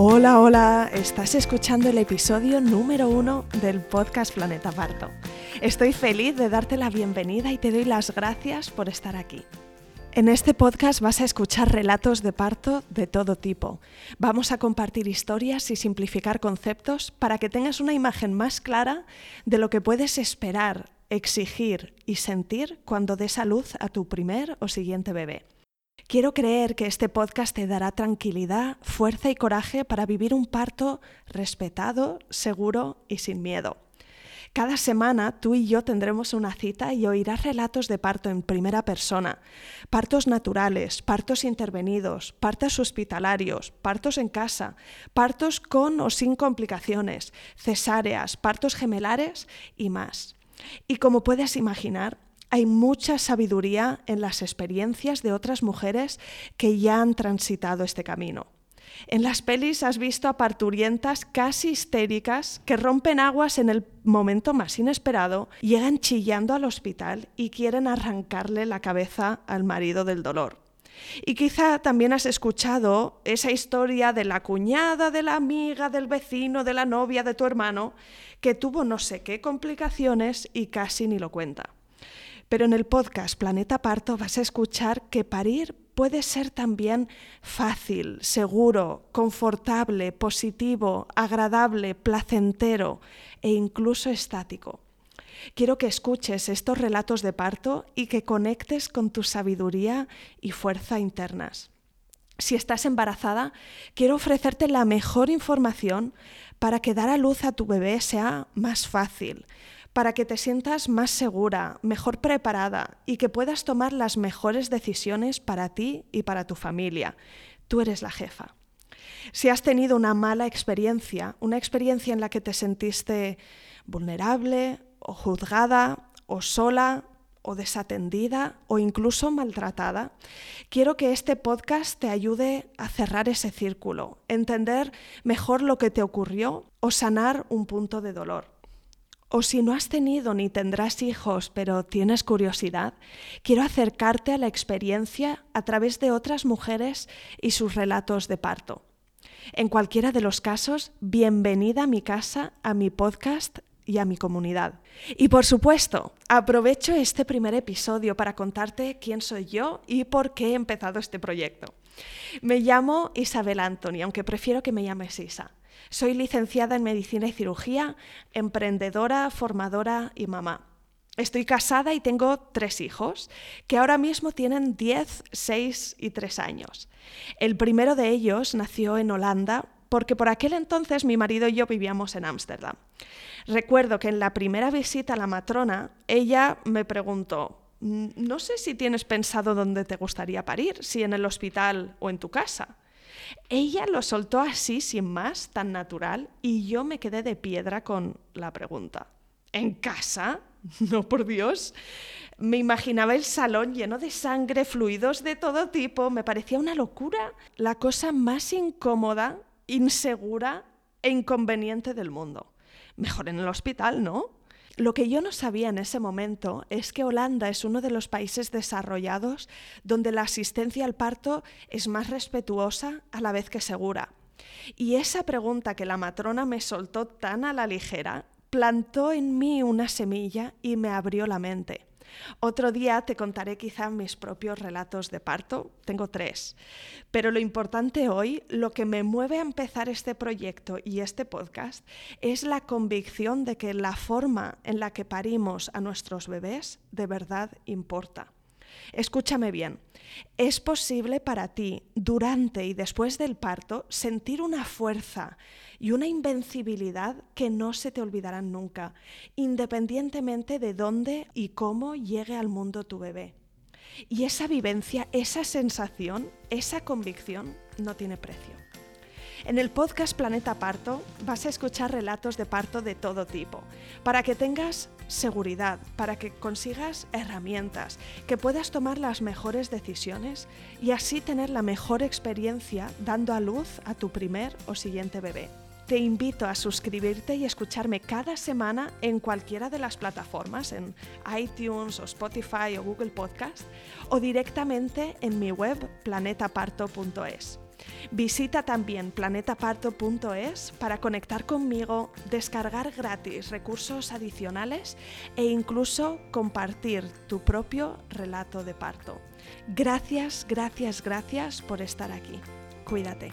Hola, hola, estás escuchando el episodio número uno del podcast Planeta Parto. Estoy feliz de darte la bienvenida y te doy las gracias por estar aquí. En este podcast vas a escuchar relatos de parto de todo tipo. Vamos a compartir historias y simplificar conceptos para que tengas una imagen más clara de lo que puedes esperar, exigir y sentir cuando des a luz a tu primer o siguiente bebé. Quiero creer que este podcast te dará tranquilidad, fuerza y coraje para vivir un parto respetado, seguro y sin miedo. Cada semana tú y yo tendremos una cita y oirás relatos de parto en primera persona. Partos naturales, partos intervenidos, partos hospitalarios, partos en casa, partos con o sin complicaciones, cesáreas, partos gemelares y más. Y como puedes imaginar, hay mucha sabiduría en las experiencias de otras mujeres que ya han transitado este camino. En las pelis has visto a parturientas casi histéricas que rompen aguas en el momento más inesperado, llegan chillando al hospital y quieren arrancarle la cabeza al marido del dolor. Y quizá también has escuchado esa historia de la cuñada, de la amiga, del vecino, de la novia, de tu hermano, que tuvo no sé qué complicaciones y casi ni lo cuenta. Pero en el podcast Planeta Parto vas a escuchar que parir puede ser también fácil, seguro, confortable, positivo, agradable, placentero e incluso estático. Quiero que escuches estos relatos de parto y que conectes con tu sabiduría y fuerza internas. Si estás embarazada, quiero ofrecerte la mejor información para que dar a luz a tu bebé sea más fácil, para que te sientas más segura, mejor preparada y que puedas tomar las mejores decisiones para ti y para tu familia. Tú eres la jefa. Si has tenido una mala experiencia, una experiencia en la que te sentiste vulnerable o juzgada o sola o desatendida o incluso maltratada, quiero que este podcast te ayude a cerrar ese círculo, entender mejor lo que te ocurrió o sanar un punto de dolor. O si no has tenido ni tendrás hijos, pero tienes curiosidad, quiero acercarte a la experiencia a través de otras mujeres y sus relatos de parto. En cualquiera de los casos, bienvenida a mi casa, a mi podcast y a mi comunidad. Y por supuesto, aprovecho este primer episodio para contarte quién soy yo y por qué he empezado este proyecto. Me llamo Isabel Anthony, aunque prefiero que me llames Isa. Soy licenciada en Medicina y Cirugía, emprendedora, formadora y mamá. Estoy casada y tengo tres hijos, que ahora mismo tienen 10, 6 y 3 años. El primero de ellos nació en Holanda porque por aquel entonces mi marido y yo vivíamos en Ámsterdam. Recuerdo que en la primera visita a la matrona, ella me preguntó, no sé si tienes pensado dónde te gustaría parir, si en el hospital o en tu casa. Ella lo soltó así, sin más, tan natural, y yo me quedé de piedra con la pregunta. ¿En casa? No, por Dios. Me imaginaba el salón lleno de sangre, fluidos de todo tipo. Me parecía una locura. La cosa más incómoda, insegura e inconveniente del mundo. Mejor en el hospital, ¿no? Lo que yo no sabía en ese momento es que Holanda es uno de los países desarrollados donde la asistencia al parto es más respetuosa a la vez que segura. Y esa pregunta que la matrona me soltó tan a la ligera plantó en mí una semilla y me abrió la mente. Otro día te contaré quizá mis propios relatos de parto, tengo tres, pero lo importante hoy, lo que me mueve a empezar este proyecto y este podcast, es la convicción de que la forma en la que parimos a nuestros bebés de verdad importa. Escúchame bien, es posible para ti, durante y después del parto, sentir una fuerza y una invencibilidad que no se te olvidarán nunca, independientemente de dónde y cómo llegue al mundo tu bebé. Y esa vivencia, esa sensación, esa convicción no tiene precio. En el podcast Planeta Parto vas a escuchar relatos de parto de todo tipo, para que tengas seguridad, para que consigas herramientas, que puedas tomar las mejores decisiones y así tener la mejor experiencia dando a luz a tu primer o siguiente bebé. Te invito a suscribirte y escucharme cada semana en cualquiera de las plataformas, en iTunes o Spotify o Google Podcast, o directamente en mi web planetaparto.es. Visita también planetaparto.es para conectar conmigo, descargar gratis recursos adicionales e incluso compartir tu propio relato de parto. Gracias, gracias, gracias por estar aquí. Cuídate.